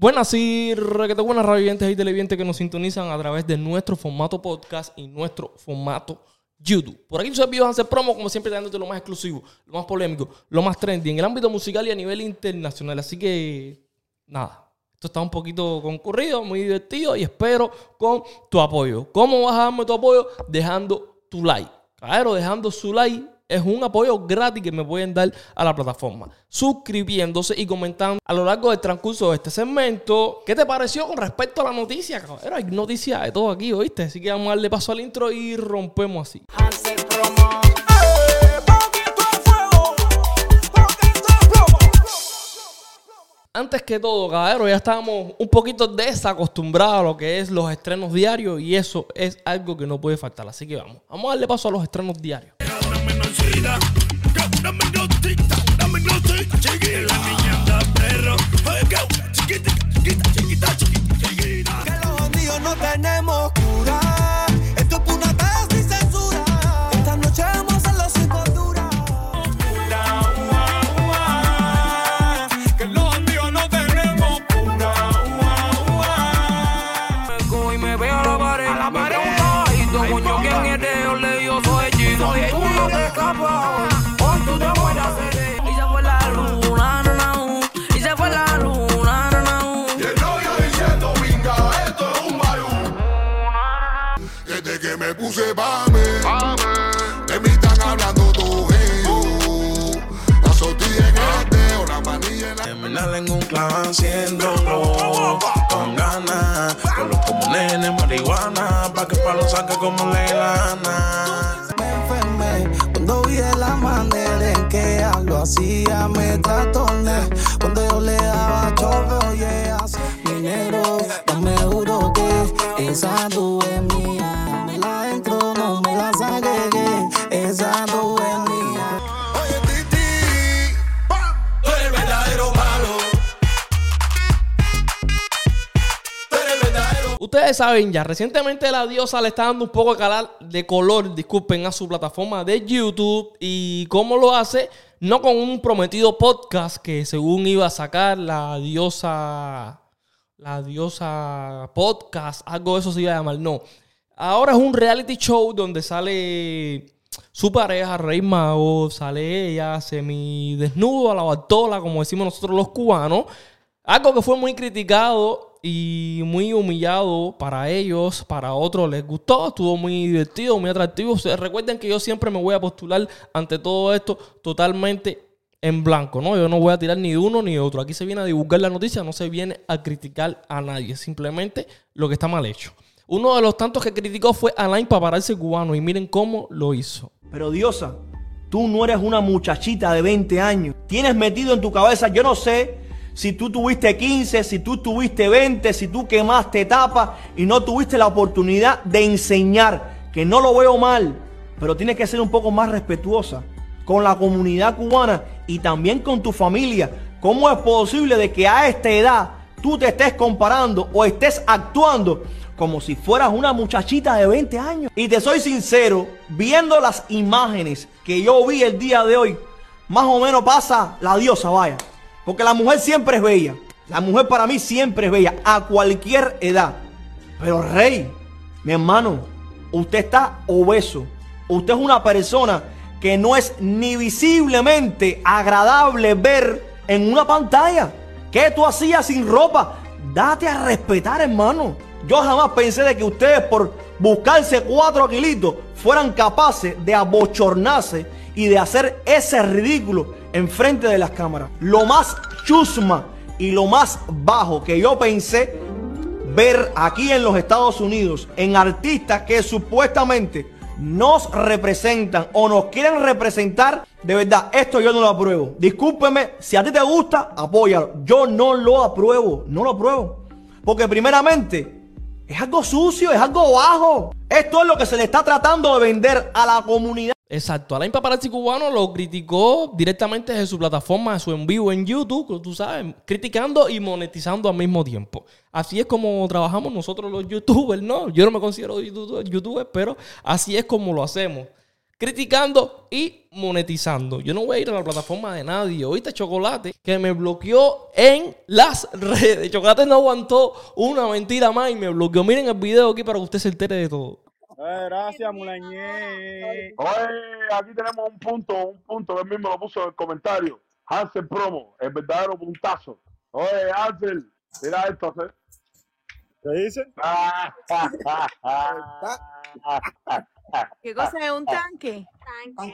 Buenas y requete buenas radioyentes y televidentes que nos sintonizan a través de nuestro formato podcast y nuestro formato YouTube. Por aquí soy a hacer promo, como siempre, dándote lo más exclusivo, lo más polémico, lo más trendy en el ámbito musical y a nivel internacional. Así que, nada, esto está un poquito concurrido, muy divertido y espero con tu apoyo. ¿Cómo vas a darme tu apoyo? Dejando tu like. Claro, dejando su like es un apoyo gratis que me pueden dar a la plataforma. Suscribiéndose y comentando a lo largo del transcurso de este segmento. ¿Qué te pareció con respecto a la noticia? Hay noticias de todo aquí, ¿oíste? Así que vamos a darle paso al intro y rompemos así. Antes que todo, caballero, ya estábamos un poquito desacostumbrados a lo que es los estrenos diarios y eso es algo que no puede faltar. Así que vamos, vamos a darle paso a los estrenos diarios. vida. Dame dos tic-tac, dame dos tic, chiquila. Puse pa' mí, de mí están hablando todos ellos. La sortilla en el dedo, la manilla en la... Terminal en un clan haciéndolo con ganas. Con los como nene, marihuana, pa' que palo saque como le dé la gana. Me enfermé cuando vi de la manera en que lo hacía. Me trastorné cuando yo le daba chorro y se- Mi negro, dame duro que esa tú Ustedes saben ya, recientemente la diosa le está dando un poco de, color, disculpen, a su plataforma de YouTube. ¿Y cómo lo hace? No con un prometido podcast que según iba a sacar la diosa, la diosa podcast, algo de eso se iba a llamar, no. Ahora es un reality show donde sale su pareja, Rey Mago, sale ella semi desnudo a la bartola, como decimos nosotros los cubanos. Algo que fue muy criticado y muy humillado para ellos, para otros les gustó, estuvo muy divertido, muy atractivo. Recuerden que yo siempre me voy a postular ante todo esto totalmente en blanco, ¿no? Yo no voy a tirar ni de uno ni de otro. Aquí se viene a divulgar la noticia, no se viene a criticar a nadie, simplemente lo que está mal hecho. Uno de los tantos que criticó fue Alain Paparazzi cubano y miren cómo lo hizo. Pero Diosa, tú no eres una muchachita de 20 años. Tienes metido en tu cabeza, yo no sé si tú tuviste 15, si tú tuviste 20, si tú quemaste etapas y no tuviste la oportunidad de enseñar, que no lo veo mal, pero tienes que ser un poco más respetuosa con la comunidad cubana y también con tu familia. ¿Cómo es posible de que a esta edad tú te estés comparando o estés actuando como si fueras una muchachita de 20 años? Y te soy sincero, viendo las imágenes que yo vi el día de hoy, más o menos pasa la diosa, vaya. Porque la mujer siempre es bella. La mujer para mí siempre es bella, a cualquier edad. Pero Rey, mi hermano, usted está obeso. Usted es una persona que no es ni visiblemente agradable ver en una pantalla. ¿Qué tú hacías sin ropa? Date a respetar, hermano. Yo jamás pensé de que ustedes por buscarse cuatro kilitos fueran capaces de abochornarse y de hacer ese ridículo enfrente de las cámaras. Lo más chusma y lo más bajo que yo pensé ver aquí en los Estados Unidos en artistas que supuestamente nos representan o nos quieren representar, de verdad, esto yo no lo apruebo. Discúlpeme, si a ti te gusta, apóyalo. Yo no lo apruebo, no lo apruebo. Porque primeramente, es algo sucio, es algo bajo. Esto es lo que se le está tratando de vender a la comunidad. Exacto, Alain Paparazzi cubano lo criticó directamente desde su plataforma, su en vivo en YouTube, tú sabes, criticando y monetizando al mismo tiempo. Así es como trabajamos nosotros los youtubers, ¿no? Yo no me considero youtuber, pero así es como lo hacemos. criticando y monetizando. Yo no voy a ir a la plataforma de nadie. Oíste Chocolate que me bloqueó en las redes. Chocolate no aguantó una mentira más y me bloqueó. Miren el video aquí para que usted se entere de todo. Eh, gracias, Mulañé. Oye, aquí tenemos un punto, un punto que él mismo lo puso en el comentario. Hansel Promo, el verdadero puntazo. Oye, Hansel, mira esto. ¿eh? ¿Qué dice? ¿Qué cosa es un tanque?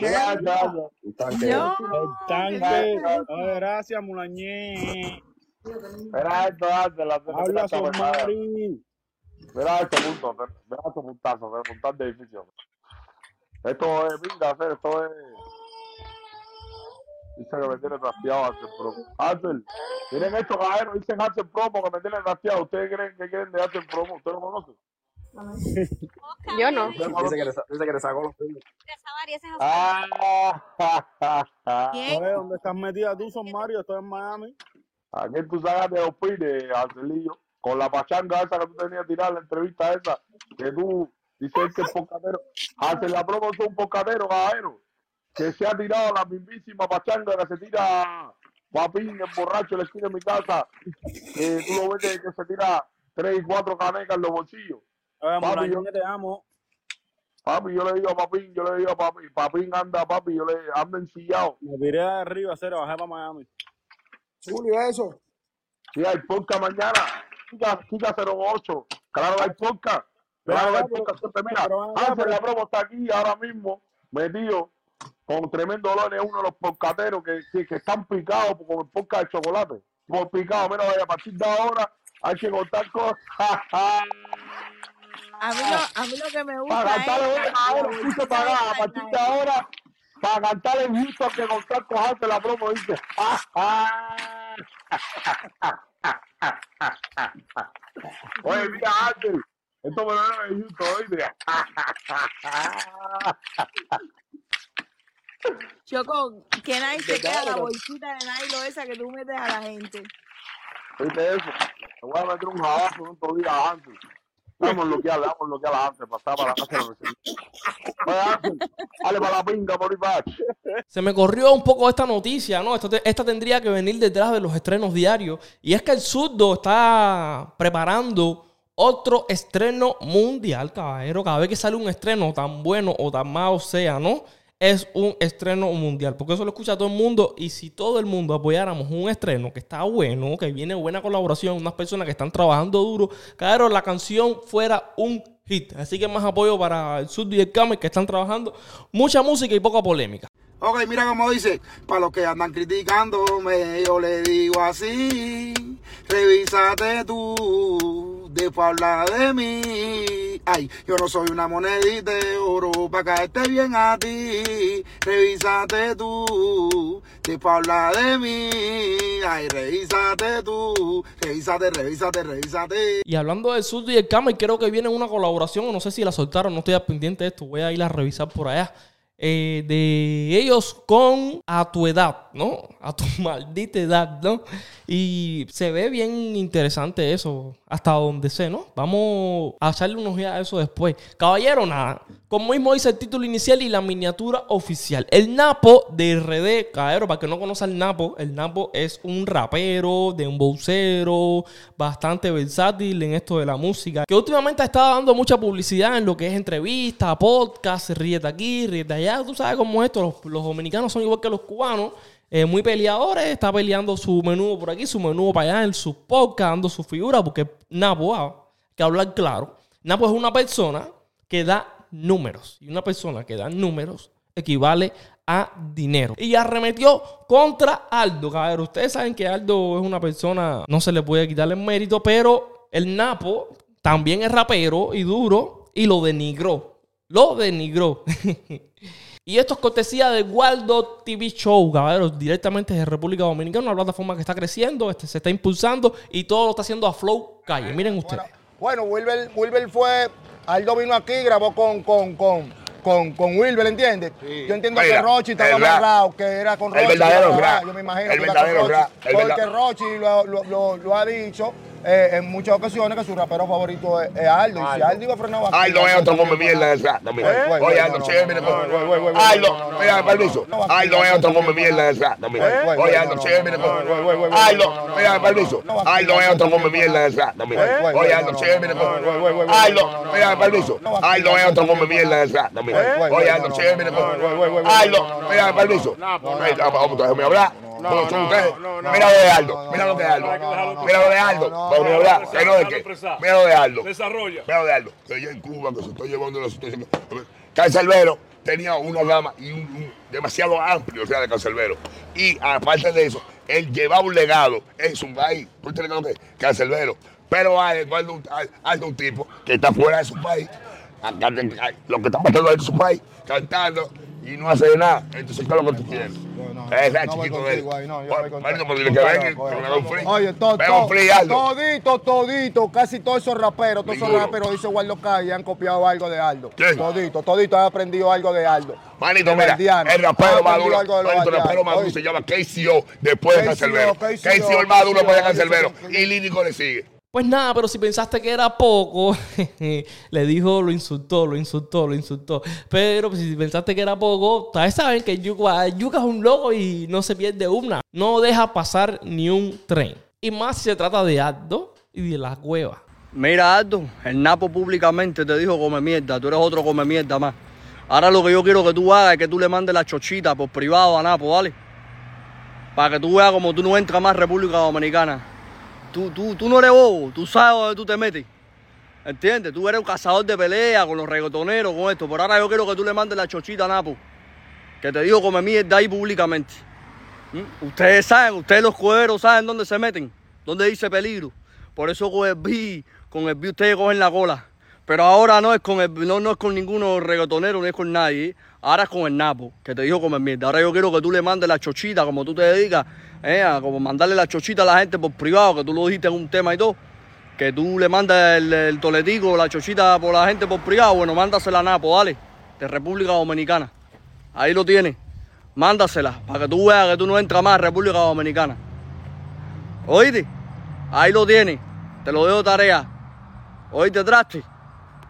Mira esto, Hansel. Yo. El tanque. Oye, gracias, Mulañé. Mira esto, Hansel. la- Habla esta con persona. Mari. Mira estos puntos, mira estos puntazos, de montar de edificios. Esto es, mira, hacer, esto es. Dice que me tiene trasteado Hansel Promo. Hansel, miren esto, cabrón, dicen Hansel Promo que me tiene trasteado. ¿Ustedes creen que quieren de Hansel Promo? ¿Ustedes lo conocen? Yo no. ¿Ustedes lo Dice que le, dice que le sacó los pelos. Ah, ¿dónde estás metida tú, Son Mario? Estoy en Miami. ¿A quién tú sacas de opine, Angelillo? Con la pachanga esa que tú tenías tirada en la entrevista esa, que tú dices que es pocadero. Hace la promo es un pocadero, caballero. Que se ha tirado la mismísima pachanga que se tira Papín, el borracho, le esquina de mi casa. Que tú lo ves que se tira tres y cuatro canecas en los bolsillos. Oye, Papi, yo- te amo. Papi, yo le digo a Papín, yo le digo a Papi, Papín anda, papi, yo le ando ensillado. Me tiré de arriba, cero, bajé para Miami. Julio, eso. Sí, hay podcast mañana. Kika, Kika 08. Claro, hay podcast. Claro, hay podcast siempre. Mira, pero- la promo está aquí ahora mismo, metido, con tremendo dolor. Es uno de los podcateros que, que, que están picados con el podcast de chocolate. Por picado, mira, vaya, a partir de ahora hay que contar cosas. A mí, lo, a mí lo que me gusta para cantar es... ahora, escucha para a partir de ahora, para cantar el gusto hay que contar cosas de la promo, dice. Oye, mira, Ángel, esto me lo dio en YouTube, oíste. Choco, que nadie se queda la bolsita de Nailo esa que tú metes a la gente. ¿Viste eso? Te voy a meter un jabazo en otro día, Ángel. Vamos a bloquearle, vamos a bloquear a Ángel, pasar para la casa de dale para la por Se me corrió un poco esta noticia, ¿no? Esta tendría que venir detrás de los estrenos diarios. Y es que el Surdo está preparando otro estreno mundial, caballero. Cada vez que sale un estreno, tan bueno o tan malo sea, ¿no? Es un estreno mundial. Porque eso lo escucha todo el mundo. Y si todo el mundo apoyáramos un estreno que está bueno, que viene buena colaboración, unas personas que están trabajando duro, caballero, la canción fuera un hit. Así que más apoyo para el Surdo y el Kamer que están trabajando. Mucha música y poca polémica. Ok, mira cómo dice. Para los que andan criticándome, yo le digo así. Revísate tú, después habla de mí. Ay, yo no soy una monedita de oro para caerte bien a ti. Revísate tú, después habla de mí. Ay, revísate tú. Revísate, revísate, revísate. Y hablando del Surdo y el Camel, creo que viene una colaboración, no sé si la soltaron, no estoy pendiente de esto, voy a ir a revisar por allá. eh, de ellos con a tu edad, ¿no? A tu maldita edad, ¿no? Y se ve bien interesante eso, hasta donde sé, ¿no? Vamos a echarle unos días a eso después. Caballero, nada. Como mismo dice el título inicial y la miniatura oficial. El Napo de RD, caballero, para que no conozca el Napo, el Napo es un rapero, de un bolsero, bastante versátil en esto de la música, que últimamente ha estado dando mucha publicidad en lo que es entrevistas, podcast, ríete aquí, ríete allá. Tú sabes cómo es esto, los, los dominicanos son igual que los cubanos. Eh, muy peleadores, está peleando su menudo por aquí, su menudo para allá, en su podcast, dando su figura, porque Napo, ah, que hablar claro. Napo es una persona que da números. Y una persona que da números equivale a dinero. Y arremetió contra Aldo, caballero. Ustedes saben que Aldo es una persona, no se le puede quitarle el mérito, pero el Napo también es rapero y duro y lo denigró. Lo denigró. Y esto es cortesía de Waldo TV Show, caballeros, directamente desde República Dominicana, una plataforma que está creciendo, este, se está impulsando y todo lo está haciendo a Flow Calle. Miren ustedes. Bueno, Wilber, Wilber fue, Aldo vino aquí, grabó con, con, con, con, con Wilber, ¿entiendes? Yo entiendo Mira, que Rochi estaba el amarrado, que era con El Rochi. que verdadero rap. Yo me imagino El que era con verdadero Rochi, rap, el Porque verdad- Rochi lo, lo, lo, lo ha dicho, eh, en muchas ocasiones que su rapero favorito es, es Aldo. Y si Aldo iba a frenar aquí, Aldo es otro come mierda. Eh, güey, Oye, Aldo, mira, permiso. Aldo es otro come mierda güey, Oye, Aldo, mira, permiso. Aldo es otro come mierda güey, Oye, Aldo, mira, permiso. Aldo es otro come mierda güey, Oye, Aldo, Aldo, mira, permiso. Vamos, déjame hablar. No, no, no, no, Mira lo de Aldo, mira lo de Aldo. Mira lo de Aldo. Mira lo de qué. Mira lo de Aldo. Desarrolla. Mira lo de Aldo. Que yo en Cuba, que se estoy llevando la situación. Cancelbero tenía una gama y un, un- demasiado amplio, o sea, de Cancelbero. Y aparte de eso, él llevaba un legado en su país. ¿Tú entiendes lo que? Cancelbero. Pero hay Aldo, Aldo un tipo que está fuera de su país, lo que está pasando en su país, cantando y no hace nada. Entonces, ¿qué es lo que tú quieres? es el no voy chiquito de él. no, yo voy pues dile que venga, que me eh. un free. Oye, to, Me haga un to- free, Aldo. todito, todito, casi todos esos raperos, todos esos raperos, dice Waldo Calle, han copiado algo de Aldo. ¿Quién? Todito, todito han aprendido algo de Aldo. Manito, mira, el rapero Han más aprendido duro, algo de los manito, el rapero Valdianos. más duro Oye, se llama KCO después de Cancelbero. KCO, el más duro después de Cancelbero. Y Lírico le sigue. Pues nada, pero si pensaste que era poco, le dijo, lo insultó, lo insultó, lo insultó. Pero si pensaste que era poco, ustedes saben que Yuka, es un loco y no se pierde una. No deja pasar ni un tren. Y más si se trata de Aldo y de la cueva. Mira, Aldo, el Napo públicamente te dijo come mierda, tú eres otro come mierda más. Ahora lo que yo quiero que tú hagas es que tú le mandes la chochita por privado a Napo, ¿vale? Para que tú veas como tú no entras más República Dominicana. Tú, tú, tú no eres bobo, tú sabes dónde tú te metes. ¿Entiendes? Tú eres un cazador de pelea con los reggaetoneros, con esto. Pero ahora yo quiero que tú le mandes la chochita a Napo. Que te dijo come mierda ahí públicamente. ¿Mm? Ustedes saben, ustedes los cueros saben dónde se meten, dónde dice peligro. Por eso con el B, con el B ustedes cogen la cola. Pero ahora no es con el, no, no es con ninguno reggaetonero, ni es con nadie. Ahora es con el Napo, que te dijo comer mierda. Ahora yo quiero que tú le mandes la chochita, como tú te dedicas, ¿eh? a como mandarle la chochita a la gente por privado, que tú lo dijiste en un tema y todo. Que tú le mandas el, el toletico, la chochita por la gente por privado. Bueno, mándasela a Napo, dale, de República Dominicana. Ahí lo tienes. Mándasela, para que tú veas que tú no entras más a República Dominicana. ¿Oíste? Ahí lo tienes. Te lo dejo tarea. ¿Oíste, traste?